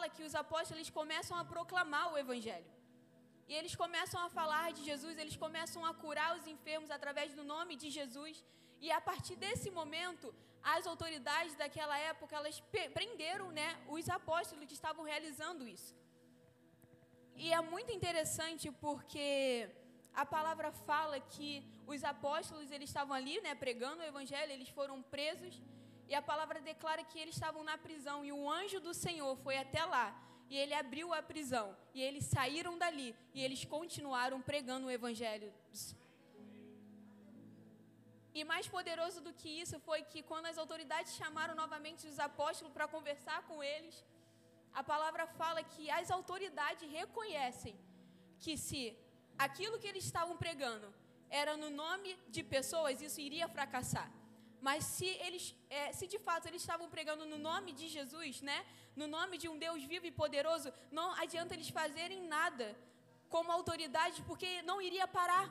fala que os apóstolos eles começam a proclamar o evangelho. E eles começam a falar de Jesus, eles começam a curar os enfermos através do nome de Jesus. E a partir desse momento, as autoridades daquela época, elas prenderam né, os apóstolos que estavam realizando isso. E é muito interessante porque a palavra fala que os apóstolos eles estavam ali, né, pregando o evangelho, eles foram presos e a palavra declara que eles estavam na prisão e o anjo do Senhor foi até lá e ele abriu a prisão e eles saíram dali e eles continuaram pregando o evangelho. E mais poderoso do que isso foi que quando as autoridades chamaram novamente os apóstolos para conversar com eles, a palavra fala que as autoridades reconhecem que se aquilo que eles estavam pregando era no nome de pessoas, isso iria fracassar. Mas se eles, é, se de fato eles estavam pregando no nome de Jesus, né, no nome de um Deus vivo e poderoso, não adianta eles fazerem nada como autoridade, porque não iria parar.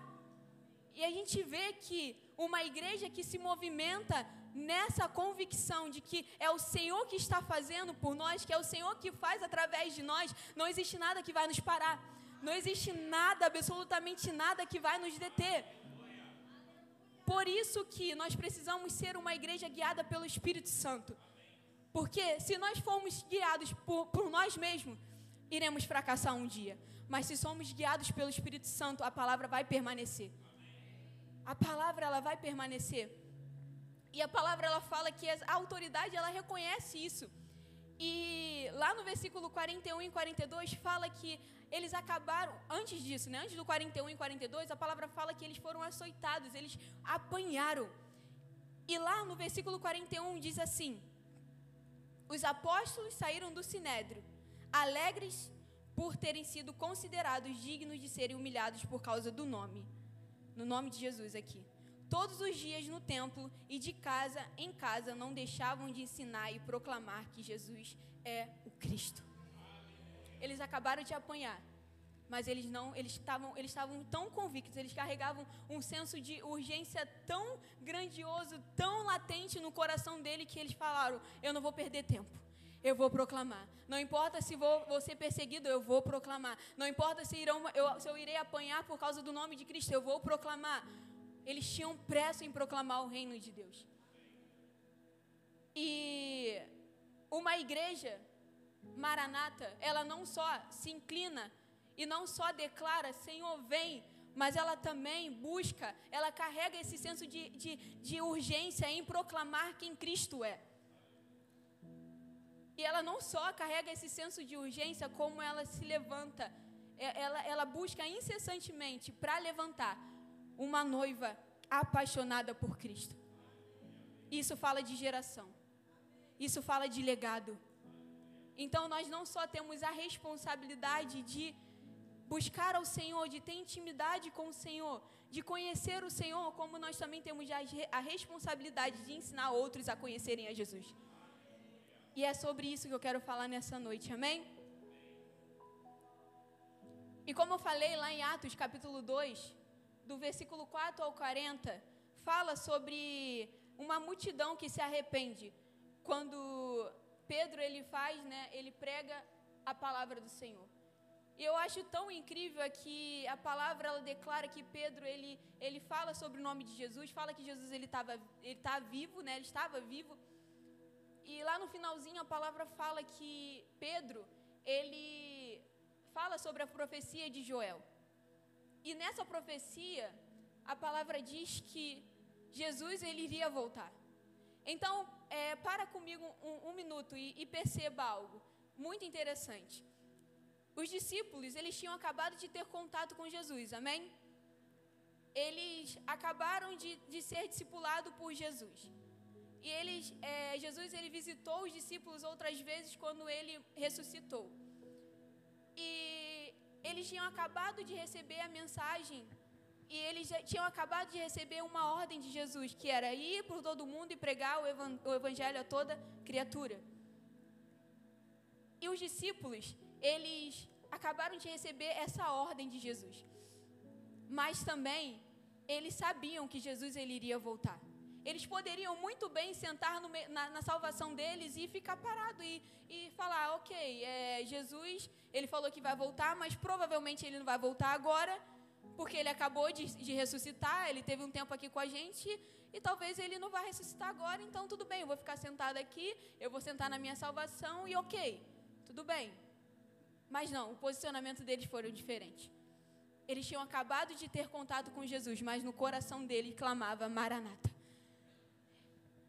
E a gente vê que uma igreja que se movimenta nessa convicção de que é o Senhor que está fazendo por nós, que é o Senhor que faz através de nós, não existe nada que vai nos parar. Não existe nada, absolutamente nada que vai nos deter. Por isso que nós precisamos ser uma igreja guiada pelo Espírito Santo. Porque se nós formos guiados por, por nós mesmos, iremos fracassar um dia. Mas se somos guiados pelo Espírito Santo, a palavra vai permanecer. A palavra ela vai permanecer. E a palavra ela fala que a autoridade ela reconhece isso. E lá no versículo 41 e 42 fala que eles acabaram, antes disso, né, antes do 41 e 42, a palavra fala que eles foram açoitados, eles apanharam. E lá no versículo 41 diz assim: Os apóstolos saíram do sinédrio, alegres por terem sido considerados dignos de serem humilhados por causa do nome. No nome de Jesus aqui. Todos os dias no templo e de casa em casa não deixavam de ensinar e proclamar que Jesus é o Cristo. Eles acabaram de apanhar, mas eles não, eles estavam, eles estavam tão convictos, eles carregavam um senso de urgência tão grandioso, tão latente no coração dele que eles falaram: "Eu não vou perder tempo. Eu vou proclamar. Não importa se vou, vou ser perseguido, eu vou proclamar. Não importa se, irão, eu, se eu irei apanhar por causa do nome de Cristo, eu vou proclamar. Eles tinham pressa em proclamar o reino de Deus. E uma igreja Maranata, ela não só se inclina e não só declara, Senhor, vem, mas ela também busca, ela carrega esse senso de, de, de urgência em proclamar quem Cristo é. E ela não só carrega esse senso de urgência, como ela se levanta, ela, ela busca incessantemente para levantar uma noiva apaixonada por Cristo. Isso fala de geração, isso fala de legado. Então nós não só temos a responsabilidade de buscar ao Senhor, de ter intimidade com o Senhor, de conhecer o Senhor, como nós também temos a responsabilidade de ensinar outros a conhecerem a Jesus. E é sobre isso que eu quero falar nessa noite, amém? E como eu falei lá em Atos capítulo 2, do versículo 4 ao 40, fala sobre uma multidão que se arrepende quando Pedro ele faz, né, ele prega a palavra do Senhor. E eu acho tão incrível que a palavra ela declara que Pedro ele ele fala sobre o nome de Jesus, fala que Jesus ele estava ele tá vivo, né? Ele estava vivo. E lá no finalzinho a palavra fala que Pedro ele fala sobre a profecia de Joel. E nessa profecia a palavra diz que Jesus ele iria voltar. Então, é, para comigo um, um minuto e, e, perceba algo muito interessante. Os discípulos, eles tinham acabado de ter contato com Jesus, amém? Eles acabaram de, de ser discipulados por Jesus. E eles, é, Jesus ele visitou os discípulos outras vezes quando ele ressuscitou. E eles tinham acabado de receber a mensagem e eles já tinham acabado de receber uma ordem de Jesus, que era ir por todo mundo e pregar o evangelho a toda criatura. E os discípulos, eles acabaram de receber essa ordem de Jesus. Mas também eles sabiam que Jesus ele iria voltar. Eles poderiam muito bem sentar no, na, na, salvação deles e ficar parado e, e falar, ok, é, Jesus, ele falou que vai voltar, mas provavelmente ele não vai voltar agora, porque ele acabou de, de ressuscitar, ele teve um tempo aqui com a gente e talvez ele não vá ressuscitar agora, então tudo bem, eu vou ficar sentado aqui, eu vou sentar na minha salvação e ok, tudo bem. Mas não, o posicionamento deles foram diferente. Eles tinham acabado de ter contato com Jesus, mas no coração dele clamava Maranata.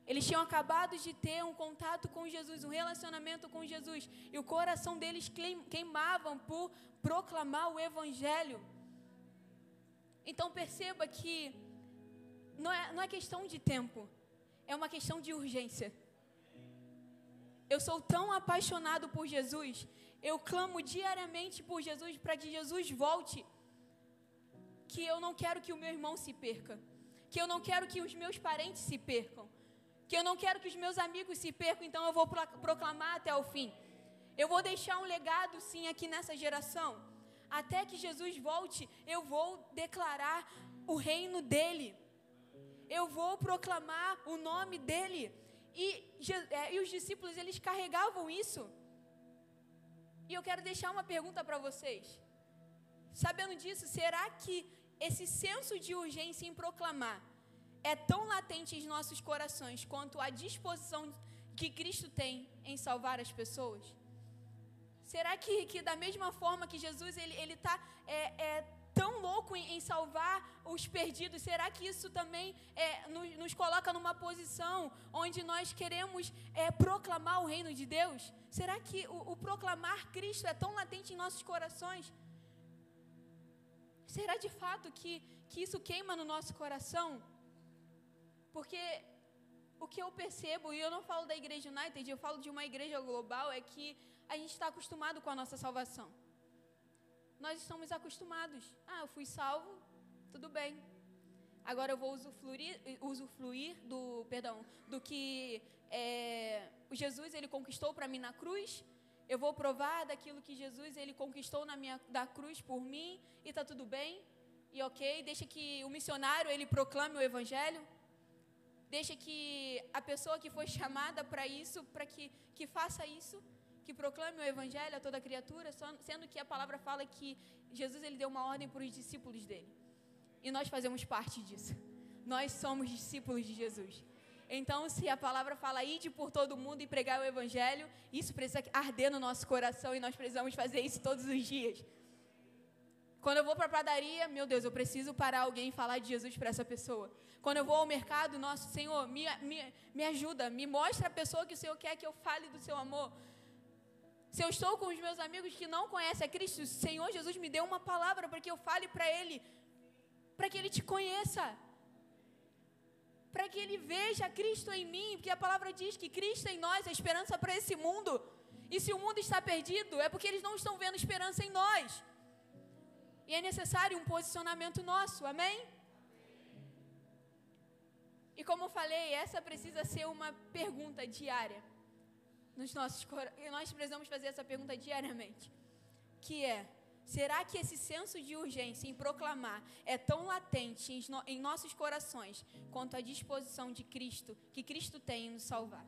Eles tinham acabado de ter um contato com Jesus, um relacionamento com Jesus, e o coração deles queimavam por proclamar o Evangelho. Então perceba que não é, não é questão de tempo, é uma questão de urgência. Eu sou tão apaixonado por Jesus, eu clamo diariamente por Jesus para que Jesus volte, que eu não quero que o meu irmão se perca, que eu não quero que os meus parentes se percam que eu não quero que os meus amigos se percam, então eu vou proclamar até o fim. Eu vou deixar um legado, sim, aqui nessa geração. Até que Jesus volte, eu vou declarar o reino dele. Eu vou proclamar o nome dele. E, é, e os discípulos, eles carregavam isso. E eu quero deixar uma pergunta para vocês. Sabendo disso, será que esse senso de urgência em proclamar é tão latente em nossos corações quanto a disposição que Cristo tem em salvar as pessoas? Será que, que da mesma forma que Jesus ele ele está é, é, tão louco em, em, salvar os perdidos, será que isso também é, nos, nos, coloca numa posição onde nós queremos é, proclamar o reino de Deus? Será que o, o proclamar Cristo é tão latente em nossos corações? Será de fato que, que isso queima no nosso coração? Porque o que eu percebo, e eu não falo da igreja United, eu falo de uma igreja global, é que a gente está acostumado com a nossa salvação. Nós estamos acostumados. Ah, eu fui salvo, tudo bem. Agora eu vou usufruir, usufruir do, perdão, do que é, Jesus ele conquistou para mim na cruz. Eu vou provar daquilo que Jesus ele conquistou na minha da cruz por mim e tá tudo bem. E ok, deixa que o missionário ele proclame o evangelho. Deixa que a pessoa que foi chamada para isso, para que, que faça isso, que proclame o evangelho a toda criatura, sendo que a palavra fala que Jesus ele deu uma ordem para os discípulos dele. E nós fazemos parte disso. Nós somos discípulos de Jesus. Então, se a palavra fala ide por todo mundo e pregar o evangelho, isso precisa arder no nosso coração e nós precisamos fazer isso todos os dias. Quando eu vou para a padaria, meu Deus, eu preciso parar alguém e falar de Jesus para essa pessoa. Quando eu vou ao mercado, nosso Senhor, me, me, me ajuda, me mostra a pessoa que o Senhor quer que eu fale do seu amor. Se eu estou com os meus amigos que não conhecem a Cristo, o Senhor Jesus me deu uma palavra para que eu fale para Ele, para que Ele te conheça, para que Ele veja Cristo em mim, porque a palavra diz que Cristo em nós é esperança para esse mundo. E se o mundo está perdido, é porque eles não estão vendo esperança em nós. E é necessário um posicionamento nosso, amém? E como eu falei, essa precisa ser uma pergunta diária. Nos nossos nós precisamos fazer essa pergunta diariamente. Que é: será que esse senso de urgência em proclamar é tão latente em nossos corações quanto a disposição de Cristo, que Cristo tem em nos salvar?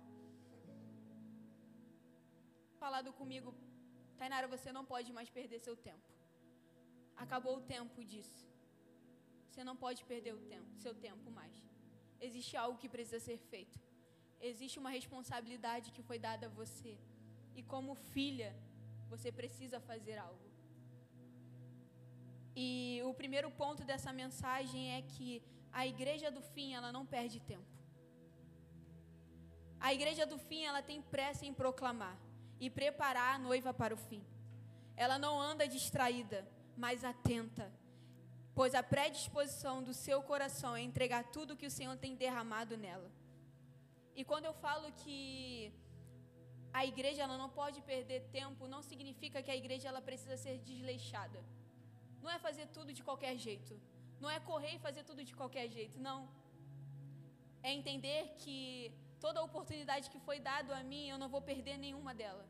Falado comigo, Tainara, você não pode mais perder seu tempo. Acabou o tempo disso. Você não pode perder o tempo, seu tempo mais. Existe algo que precisa ser feito. Existe uma responsabilidade que foi dada a você. E como filha, você precisa fazer algo. E o primeiro ponto dessa mensagem é que a igreja do fim, ela não perde tempo. A igreja do fim, ela tem pressa em proclamar e preparar a noiva para o fim. Ela não anda distraída, mas atenta, pois a predisposição do seu coração é entregar tudo que o Senhor tem derramado nela. E quando eu falo que a igreja ela não pode perder tempo, não significa que a igreja ela precisa ser desleixada. Não é fazer tudo de qualquer jeito. Não é correr e fazer tudo de qualquer jeito, não. É entender que toda oportunidade que foi dada a mim, eu não vou perder nenhuma dela.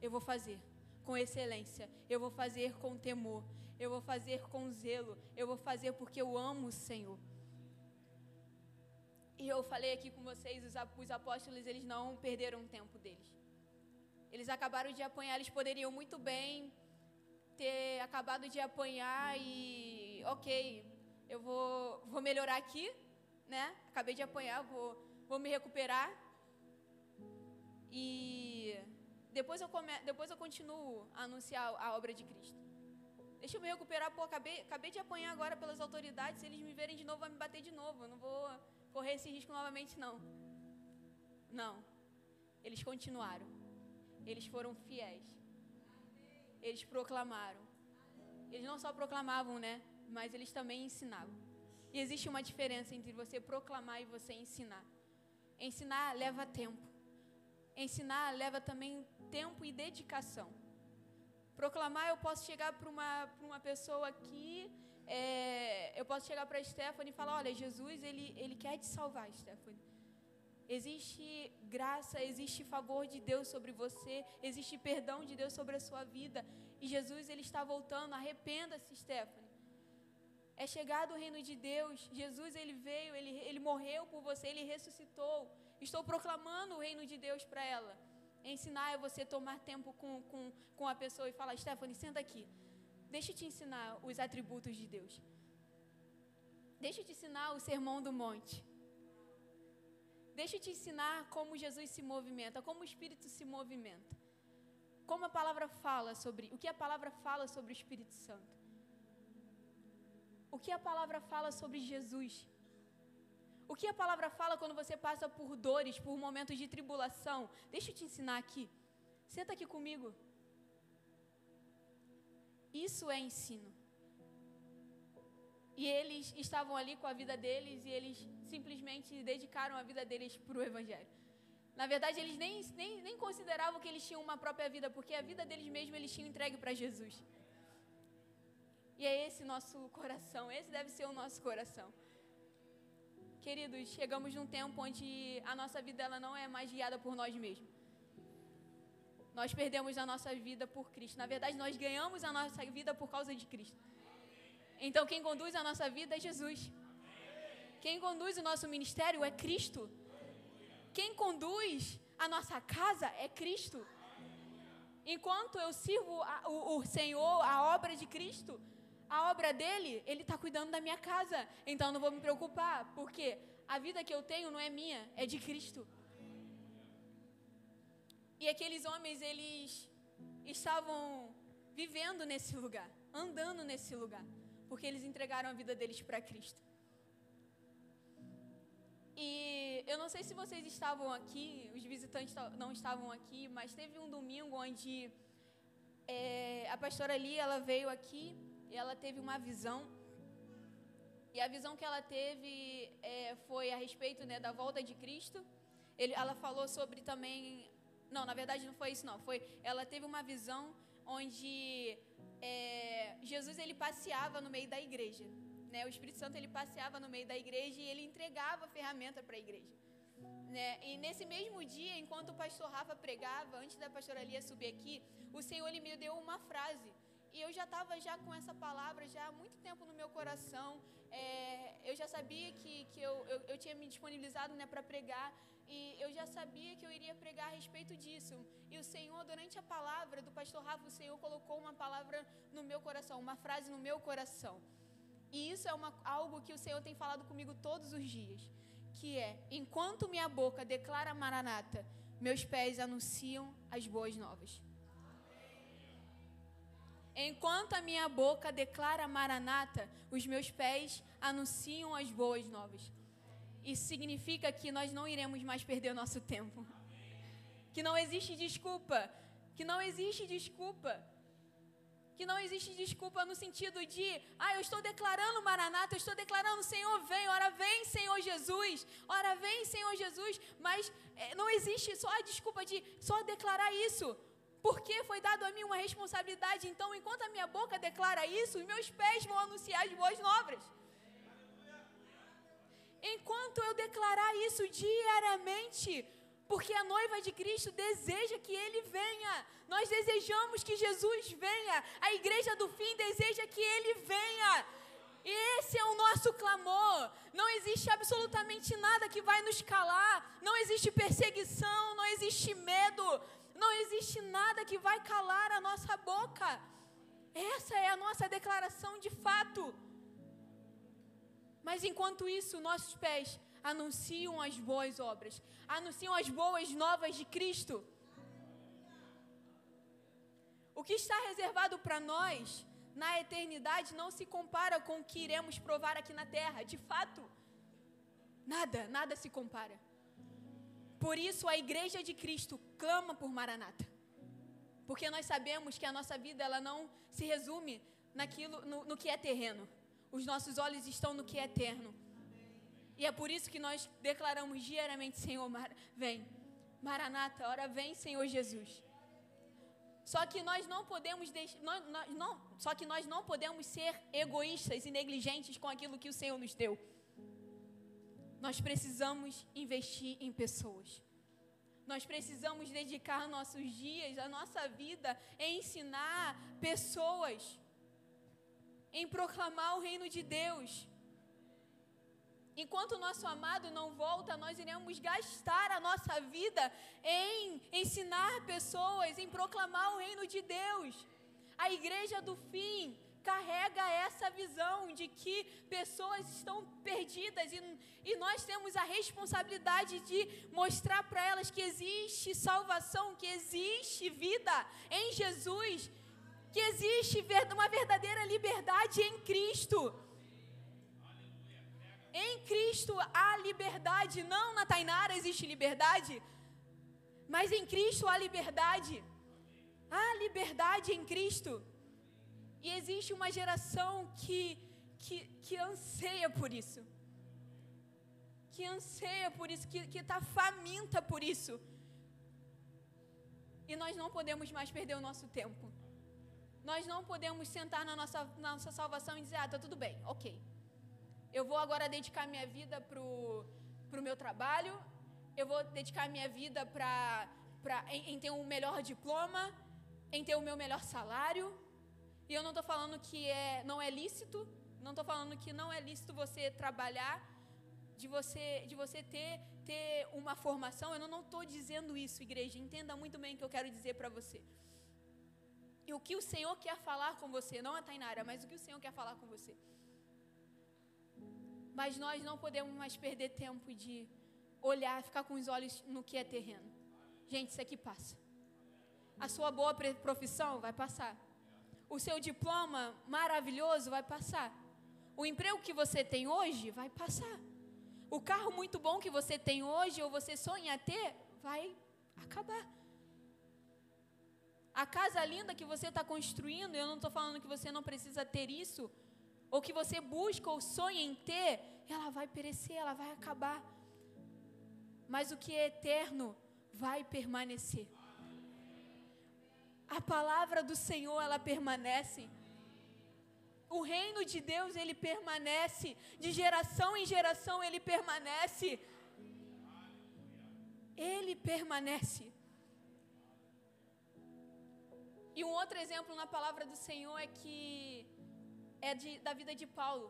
Eu vou fazer com excelência, eu vou fazer com temor, eu vou fazer com zelo, eu vou fazer porque eu amo o Senhor. E eu falei aqui com vocês, os, os apóstolos, eles não perderam o tempo deles. Eles acabaram de apanhar, eles poderiam muito bem ter acabado de apanhar e, ok, eu vou, vou melhorar aqui, né? Acabei de apanhar, vou, vou me recuperar. E depois eu, come, depois eu continuo a anunciar a obra de Cristo. Deixa eu me recuperar, pô, acabei, acabei de apanhar agora pelas autoridades, se eles me verem de novo, vão me bater de novo. Eu não vou correr esse risco novamente, não. Não. Eles continuaram. Eles foram fiéis. Eles proclamaram. Eles não só proclamavam, né? Mas eles também ensinavam. E existe uma diferença entre você proclamar e você ensinar. Ensinar leva tempo. Ensinar leva também tempo e dedicação. Proclamar, eu posso chegar para uma, uma pessoa aqui, é, eu posso chegar para a Stephanie e falar: olha, Jesus, ele, ele quer te salvar, Stephanie. Existe graça, existe favor de Deus sobre você, existe perdão de Deus sobre a sua vida. E Jesus, ele está voltando. Arrependa-se, Stephanie. É chegado o reino de Deus. Jesus, ele veio, ele, ele morreu por você, ele ressuscitou. Estou proclamando o reino de Deus para ela. Ensinar é você tomar tempo com, com, com a pessoa e falar: Stephanie, senta aqui. Deixa eu te ensinar os atributos de Deus. Deixa eu te ensinar o sermão do monte. Deixa eu te ensinar como Jesus se movimenta, como o Espírito se movimenta. Como a palavra fala sobre, o que a palavra fala sobre o Espírito Santo. O que a palavra fala sobre Jesus. O que a palavra fala quando você passa por dores, por momentos de tribulação. Deixa eu te ensinar aqui. Senta aqui comigo. Isso é ensino. E eles estavam ali com a vida deles e eles simplesmente dedicaram a vida deles para o Evangelho. Na verdade, eles nem, nem, nem consideravam que eles tinham uma própria vida, porque a vida deles mesmos eles tinham entregue para Jesus. E é esse nosso coração, esse deve ser o nosso coração. Queridos, chegamos num tempo onde a nossa vida ela não é mais guiada por nós mesmos. Nós perdemos a nossa vida por Cristo. Na verdade, nós ganhamos a nossa vida por causa de Cristo. Então, quem conduz a nossa vida é Jesus. Quem conduz o nosso ministério é Cristo. Quem conduz a nossa casa é Cristo. Enquanto eu sirvo a, o, o Senhor, a obra de Cristo, a obra dele, ele está cuidando da minha casa. Então não vou me preocupar, porque a vida que eu tenho não é minha, é de Cristo. E aqueles homens, eles estavam vivendo nesse lugar, andando nesse lugar, porque eles entregaram a vida deles para Cristo. E eu não sei se vocês estavam aqui, os visitantes não estavam aqui, mas teve um domingo onde é, a pastora ali, ela veio aqui e ela teve uma visão. E a visão que ela teve é, foi a respeito né, da volta de Cristo. Ele, ela falou sobre também. Não, na verdade não foi isso, não. Foi, ela teve uma visão onde é, Jesus ele passeava no meio da igreja. Né? O Espírito Santo ele passeava no meio da igreja e ele entregava a ferramenta para a igreja. Né? E nesse mesmo dia, enquanto o pastor Rafa pregava, antes da pastora Lia subir aqui, o Senhor ele me deu uma frase. E eu já estava já com essa palavra já há muito tempo no meu coração. É, eu já sabia que, que eu, eu, eu tinha me disponibilizado né, para pregar. E eu já sabia que eu iria pregar a respeito disso. E o Senhor, durante a palavra do pastor Rafa, o Senhor colocou uma palavra no meu coração, uma frase no meu coração. E isso é uma, algo que o Senhor tem falado comigo todos os dias. Que é, enquanto minha boca declara Maranata, meus pés anunciam as boas novas. Enquanto a minha boca declara Maranata, os meus pés anunciam as boas novas. Isso significa que nós não iremos mais perder o nosso tempo. Que não existe desculpa. Que não existe desculpa. Que não existe desculpa no sentido de, ah, eu estou declarando Maranata, eu estou declarando Senhor vem, ora vem Senhor Jesus, ora vem Senhor Jesus, mas é, não existe só a desculpa de só declarar isso. Porque foi dado a mim uma responsabilidade. Então, enquanto a minha boca declara isso, os meus pés vão anunciar as boas novas. Enquanto eu declarar isso diariamente, porque a noiva de Cristo deseja que ele venha. Nós desejamos que Jesus venha. A igreja do fim deseja que ele venha. Esse é o nosso clamor. Não existe absolutamente nada que vai nos calar. Não existe perseguição, não existe medo, não existe nada que vai calar a nossa boca. Essa é a nossa declaração de fato. Mas enquanto isso, nossos pés anunciam as boas obras, anunciam as boas novas de Cristo. O que está reservado para nós na eternidade não se compara com o que iremos provar aqui na terra, de fato. Nada, nada se compara. Por isso a igreja de Cristo clama por Maranata. Porque nós sabemos que a nossa vida ela não se resume naquilo no, no que é terreno. Os nossos olhos estão no que é eterno. E é por isso que nós declaramos diariamente, Senhor, vem. Maranata, ora vem, Senhor Jesus. Só que nós não podemos deix... nós, não, só que nós não podemos ser egoístas e negligentes com aquilo que o Senhor nos deu. Nós precisamos investir em pessoas. Nós precisamos dedicar nossos dias, a nossa vida em ensinar pessoas, em proclamar o reino de Deus. Enquanto o nosso amado não volta, nós iremos gastar a nossa vida em ensinar pessoas, em proclamar o reino de Deus. A igreja do fim carrega essa visão de que pessoas estão perdidas e, e nós temos a responsabilidade de mostrar para elas que existe salvação, que existe vida em Jesus, que existe uma verdadeira liberdade em Cristo. Em Cristo há liberdade, não na Tainara existe liberdade, mas em Cristo há liberdade. Há liberdade em Cristo. E existe uma geração que, que, que anseia por isso. Que anseia por isso, que está faminta por isso. E nós não podemos mais perder o nosso tempo. Nós não podemos sentar na nossa, na nossa salvação e dizer, ah, tá tudo bem, ok. Eu vou agora dedicar minha vida para o meu trabalho, eu vou dedicar minha vida pra, pra, em, em ter um melhor diploma, em ter o meu melhor salário. E eu não estou falando que é, não é lícito, não estou falando que não é lícito você trabalhar, de você, de você ter, ter uma formação. Eu não estou dizendo isso, igreja. Entenda muito bem o que eu quero dizer para você. E o que o Senhor quer falar com você, não a Tainara, mas o que o Senhor quer falar com você. Mas nós não podemos mais perder tempo de olhar, ficar com os olhos no que é terreno. Gente, isso aqui passa. A sua boa profissão vai passar. O seu diploma maravilhoso vai passar. O emprego que você tem hoje vai passar. O carro muito bom que você tem hoje ou você sonha ter vai acabar. A casa linda que você está construindo, eu não estou falando que você não precisa ter isso, ou que você busca ou sonha em ter, ela vai perecer, ela vai acabar. Mas o que é eterno vai permanecer. A palavra do Senhor, ela permanece. O reino de Deus, ele permanece. De geração em geração, ele permanece. Ele permanece. E um outro exemplo na palavra do Senhor é que é de, da vida de Paulo.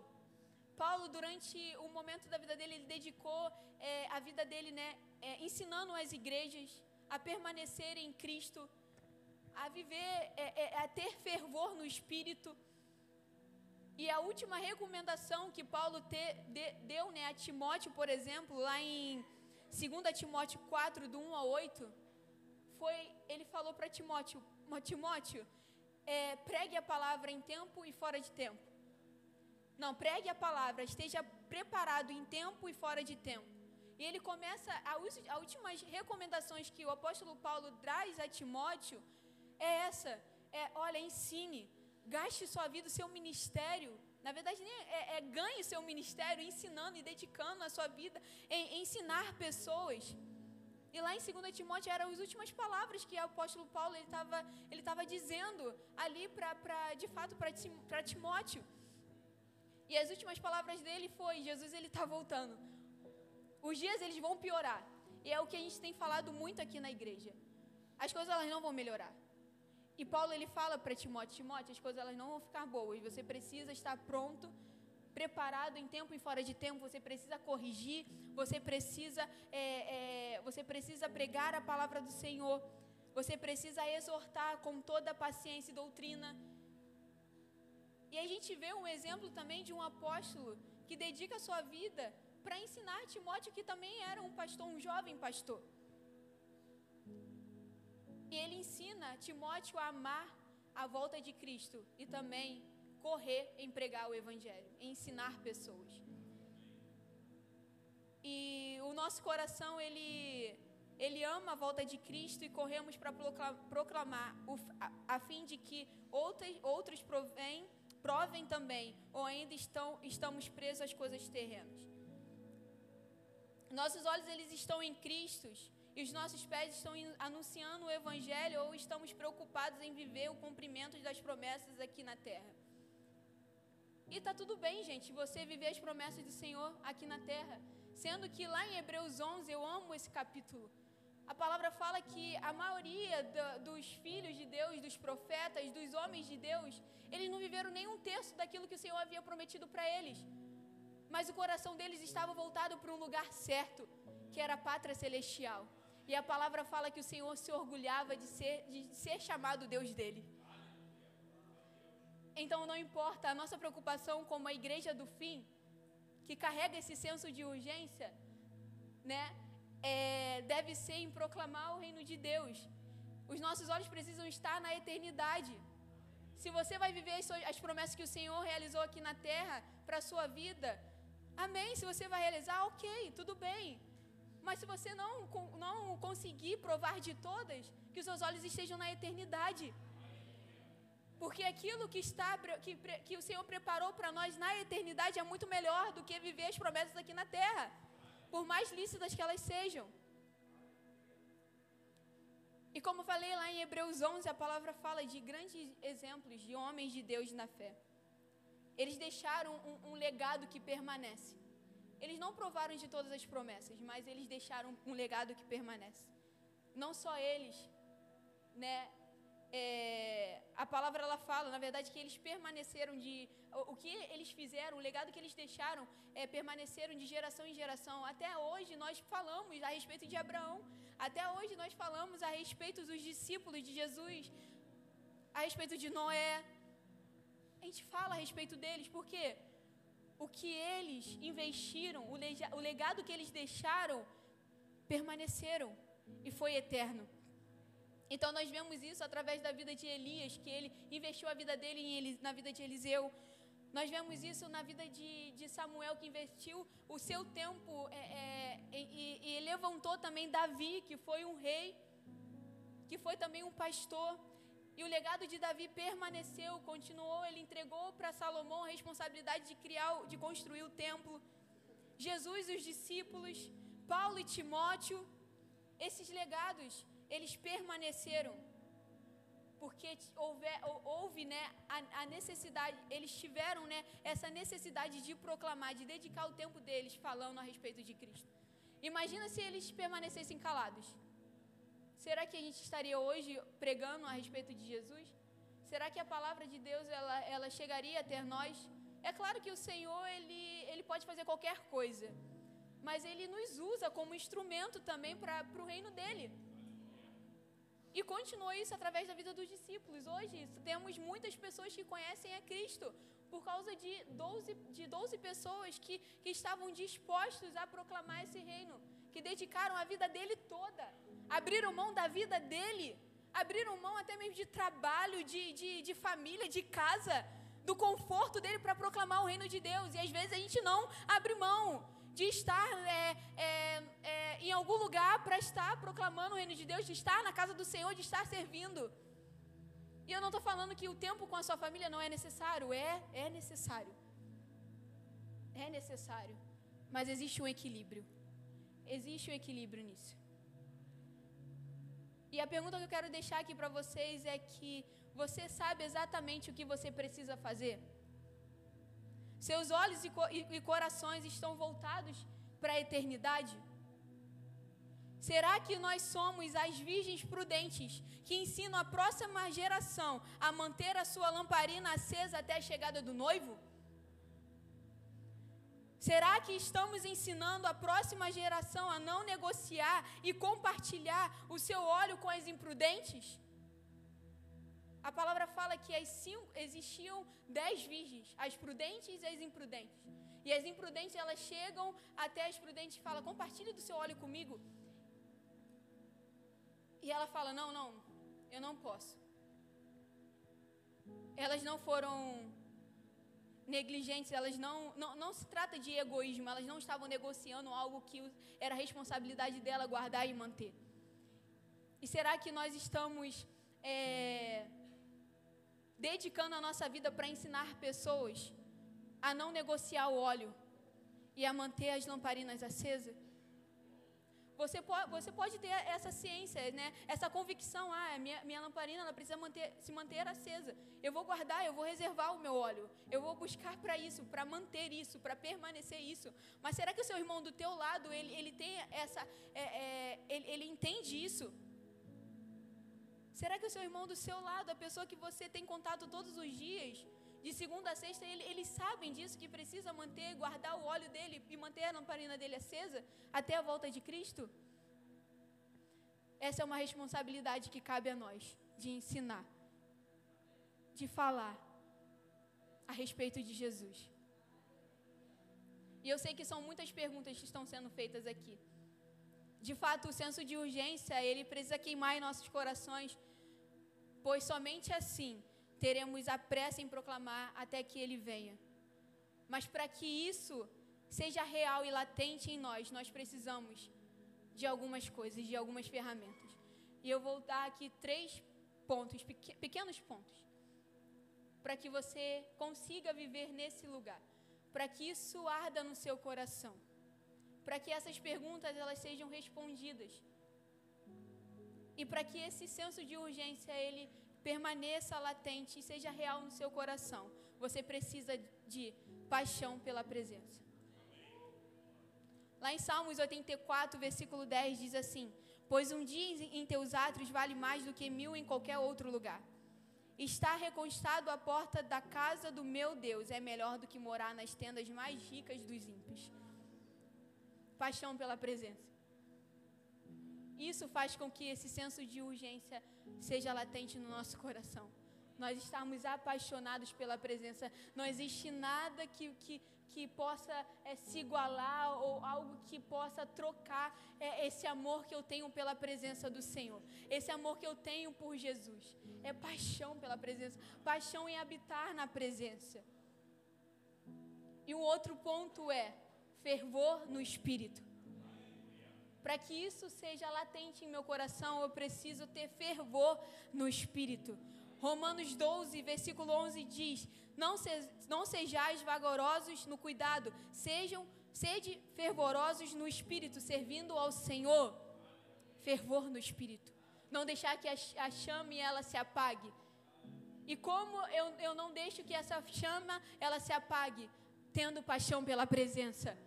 Paulo, durante o momento da vida dele, ele dedicou é, a vida dele, né, é, ensinando as igrejas a permanecer em Cristo, a viver, é, é, a ter fervor no Espírito. E a última recomendação que Paulo te, de, deu né, a Timóteo, por exemplo, lá em 2 Timóteo 4, do 1 a 8, foi, ele falou para Timóteo, Timóteo, é, pregue a palavra em tempo e fora de tempo. Não, pregue a palavra, esteja preparado em tempo e fora de tempo. E ele começa, a, a últimas recomendações que o apóstolo Paulo traz a Timóteo é essa: é, olha, ensine, gaste sua vida, seu ministério. Na verdade, é, é ganhe seu ministério ensinando e dedicando a sua vida em, em ensinar pessoas. E lá em 2 Timóteo eram as últimas palavras que o apóstolo Paulo estava ele ele dizendo ali para de fato para Timóteo. E as últimas palavras dele foi: Jesus ele está voltando. Os dias eles vão piorar. E é o que a gente tem falado muito aqui na igreja. As coisas elas não vão melhorar. E Paulo ele fala para Timóteo: Timóteo, as coisas elas não vão ficar boas. Você precisa estar pronto preparado em tempo e fora de tempo, você precisa corrigir, você precisa, é, é, você precisa pregar a palavra do Senhor, você precisa exortar com toda paciência e doutrina. E a gente vê um exemplo também de um apóstolo que dedica a sua vida para ensinar Timóteo, que também era um pastor, um jovem pastor. E ele ensina Timóteo a amar a volta de Cristo e também correr em pregar o Evangelho, em ensinar pessoas. E o nosso coração, ele, ele ama a volta de Cristo e corremos para proclamar, a, fim de que outros, outros provém, provem também, ou ainda estão, estamos presos às coisas terrenas. Nossos olhos eles estão em Cristo e os nossos pés estão anunciando o Evangelho ou estamos preocupados em viver o cumprimento das promessas aqui na terra. E tá tudo bem, gente, você viver as promessas do Senhor aqui na terra. Sendo que lá em Hebreus 11, eu amo esse capítulo. A palavra fala que a maioria do, dos filhos de Deus, dos profetas, dos homens de Deus, eles não viveram nem um terço daquilo que o Senhor havia prometido para eles. Mas o coração deles estava voltado para um lugar certo, que era a pátria celestial. E a palavra fala que o Senhor se orgulhava de ser, de ser chamado Deus dele. Então não importa a nossa preocupação como a igreja do fim, que carrega esse senso de urgência, né? É, deve ser em proclamar o reino de Deus. Os nossos olhos precisam estar na eternidade. Se você vai viver as, as promessas que o Senhor realizou aqui na terra para a sua vida, amém. Se você vai realizar, ok, tudo bem. Mas se você não, não conseguir provar de todas, que os seus olhos estejam na eternidade. Porque aquilo que, está, que, que o Senhor preparou para nós na eternidade é muito melhor do que viver as promessas aqui na terra, por mais lícitas que elas sejam. E como falei lá em Hebreus 11, a palavra fala de grandes exemplos de homens de Deus na fé. Eles deixaram um, um legado que permanece. Eles não provaram de todas as promessas, mas eles deixaram um legado que permanece. Não só eles, né? É, a palavra ela fala, na verdade, que eles permaneceram de. O, que eles fizeram, o legado que eles deixaram, é, permaneceram de geração em geração. Até hoje nós falamos a respeito de Abraão. Até hoje nós falamos a respeito dos discípulos de Jesus, a respeito de Noé. A gente fala a respeito deles, por quê? o que eles investiram, o legado que eles deixaram, permaneceram e foi eterno. Então nós vemos isso através da vida de Elias, que ele investiu a vida dele na vida de Eliseu. Nós vemos isso na vida de, de Samuel, que investiu o seu tempo é, é, e, e levantou também Davi, que foi um rei, que foi também um pastor. E o legado de Davi permaneceu, continuou, ele entregou para Salomão a responsabilidade de criar, de construir o templo. Jesus e os discípulos, Paulo e Timóteo, esses legados, eles permaneceram. Porque houve, né, a, a, necessidade, eles tiveram né, essa necessidade de proclamar, de dedicar o tempo deles falando a respeito de Cristo. Imagina se eles permanecessem calados. Será que a gente estaria hoje pregando a respeito de Jesus? Será que a palavra de Deus ela, ela chegaria até nós? É claro que o Senhor ele, ele pode fazer qualquer coisa, mas ele nos usa como instrumento também para o reino dele. E continuou isso através da vida dos discípulos. Hoje temos muitas pessoas que conhecem a Cristo por causa de 12, de 12 pessoas que, que estavam dispostos a proclamar esse reino, que dedicaram a vida dele toda abriram mão da vida dele, abriram mão até mesmo de trabalho, de, de, de família, de casa, do conforto dele para proclamar o reino de Deus. E às vezes a gente não abre mão de estar é, é, é, em algum lugar para estar proclamando o reino de Deus, de estar na casa do Senhor, de estar servindo. E eu não estou falando que o tempo com a sua família não é necessário, é, é necessário. É necessário. Mas existe um equilíbrio. Existe um equilíbrio nisso. E a pergunta que eu quero deixar aqui para vocês é que você sabe exatamente o que você precisa fazer? Seus olhos e, co corações estão voltados para a eternidade? Será que nós somos as virgens prudentes que ensinam a próxima geração a manter a sua lamparina acesa até a chegada do noivo? Será que estamos ensinando a próxima geração a não negociar e compartilhar o seu óleo com as imprudentes? A palavra fala que cinco, existiam dez virgens, as prudentes e as imprudentes. E as imprudentes, elas chegam até as prudentes e falam, compartilhe do seu óleo comigo. E ela fala, não, não, eu não posso. Elas não foram negligentes, elas não, não, não se trata de egoísmo, elas não estavam negociando algo que era responsabilidade dela guardar e manter. E será que nós estamos é, dedicando a nossa vida para ensinar pessoas a não negociar o óleo e a manter as lamparinas acesas? Você pode, você pode ter essa ciência, né? essa convicção, ah, minha, minha lamparina ela precisa manter, se manter acesa. Eu vou guardar, eu vou reservar o meu óleo. Eu vou buscar para isso, para manter isso, para permanecer isso. Mas será que o seu irmão do teu lado, ele, ele tem essa, é, é, ele, ele entende isso? Será que o seu irmão do seu lado, a pessoa que você tem contato todos os dias, de segunda a sexta, ele, eles sabem disso, que precisa manter, guardar o óleo dele e manter a lamparina dele acesa até a volta de Cristo? Essa é uma responsabilidade que cabe a nós, de ensinar, de falar a respeito de Jesus. E eu sei que são muitas perguntas que estão sendo feitas aqui. De fato, o senso de urgência, ele precisa queimar em nossos corações, pois somente assim teremos a pressa em proclamar até que ele venha. Mas para que isso seja real e latente em nós, nós precisamos de algumas coisas, de algumas ferramentas. E eu vou dar aqui três pontos, pequenos pontos, para que você consiga viver nesse lugar, para que isso arda no seu coração, para que essas perguntas elas sejam respondidas e para que esse senso de urgência ele permaneça latente e seja real no seu coração. Você precisa de paixão pela presença. Lá em Salmos 84, versículo 10 diz assim: Pois um dia em teus átrios vale mais do que mil em qualquer outro lugar. Estar reconstado à porta da casa do meu Deus é melhor do que morar nas tendas mais ricas dos ímpios. Paixão pela presença. Isso faz com que esse senso de urgência seja latente no nosso coração. Nós estamos apaixonados pela presença. Não existe nada que, que, que possa é, se igualar ou algo que possa trocar é, esse amor que eu tenho pela presença do Senhor. Esse amor que eu tenho por Jesus. É paixão pela presença. Paixão em habitar na presença. E o outro ponto é fervor no espírito. Para que isso seja latente em meu coração, eu preciso ter fervor no espírito. Romanos 12, versículo 11 diz: Não, se, não sejais vagarosos no cuidado, sejam sede fervorosos no espírito, servindo ao Senhor. Fervor no espírito. Não deixar que a, a chame ela se apague. E como eu, eu não deixo que essa chama ela se apague? Tendo paixão pela presença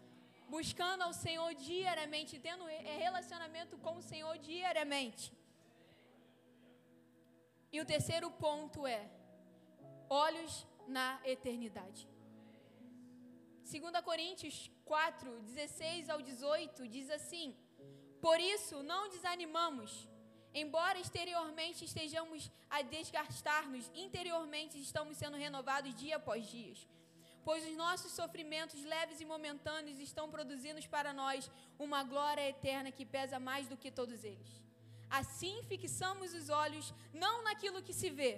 buscando ao Senhor diariamente, tendo é, relacionamento com o Senhor diariamente. E o terceiro ponto é olhos na eternidade. 2 Coríntios 4, 16 ao 18 diz assim: Por isso não desanimamos, embora exteriormente estejamos a desgastar-nos, interiormente estamos sendo renovados dia após dia pois os nossos sofrimentos leves e momentâneos estão produzindo para nós uma glória eterna que pesa mais do que todos eles. Assim fixamos os olhos não naquilo que se vê,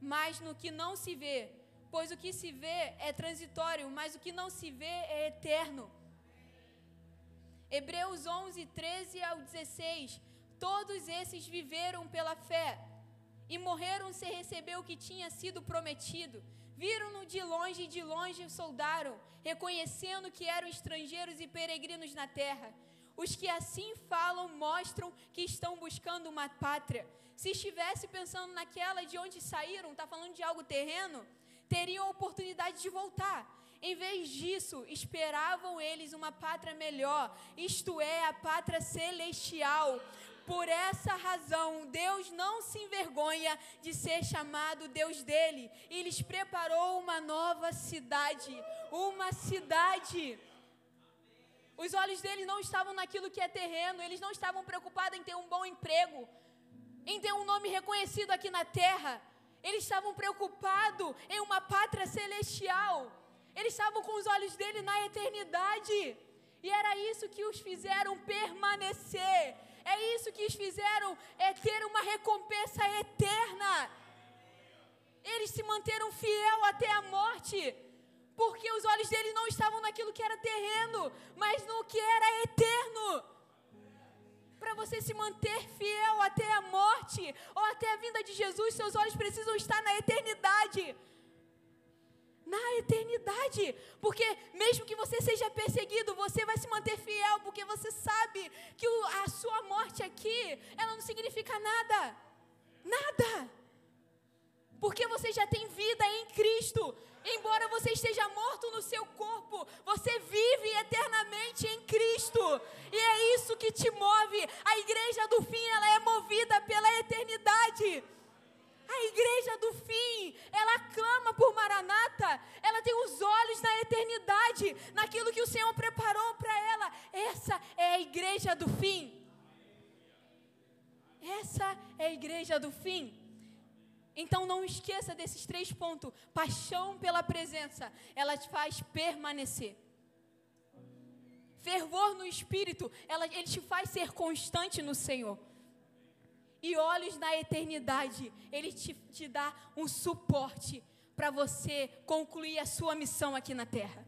mas no que não se vê, pois o que se vê é transitório, mas o que não se vê é eterno. Hebreus 11, 13 ao 16. Todos esses viveram pela fé e morreram sem receber o que tinha sido prometido Viram-no de longe e de longe soldaram, reconhecendo que eram estrangeiros e peregrinos na terra. Os que assim falam mostram que estão buscando uma pátria. Se estivesse pensando naquela de onde saíram, está falando de algo terreno, teriam a oportunidade de voltar. Em vez disso, esperavam eles uma pátria melhor, isto é, a pátria celestial. Por essa razão, Deus não se envergonha de ser chamado Deus dele e lhes preparou uma nova cidade, uma cidade Os olhos deles não estavam naquilo que é terreno, eles não estavam preocupados em ter um bom emprego, em ter um nome reconhecido aqui na terra. Eles estavam preocupados em uma pátria celestial. Eles estavam com os olhos dele na eternidade. E era isso que os fizeram permanecer. É isso que os fizeram é ter uma recompensa eterna. Eles se manteram fiel até a morte, porque os olhos deles não estavam naquilo que era terreno, mas no que era eterno. Para você se manter fiel até a morte ou até a vinda de Jesus, seus olhos precisam estar na eternidade na eternidade. Porque mesmo que você seja perseguido, você vai se manter fiel, porque você sabe que a sua morte aqui, ela não significa nada. Nada. Porque você já tem vida em Cristo. Embora você esteja morto no seu corpo, você vive eternamente em Cristo. E é isso que te move. A igreja do fim, ela é movida pela eternidade. A igreja do fim, ela clama por Maranata, ela tem os olhos na eternidade, naquilo que o Senhor preparou para ela. Essa é a igreja do fim. Essa é a igreja do fim. Então não esqueça desses três pontos. Paixão pela presença, ela te faz permanecer. Fervor no espírito, ela, ele te faz ser constante no Senhor e olhos na eternidade, Ele te, te dá um suporte para você concluir a sua missão aqui na terra.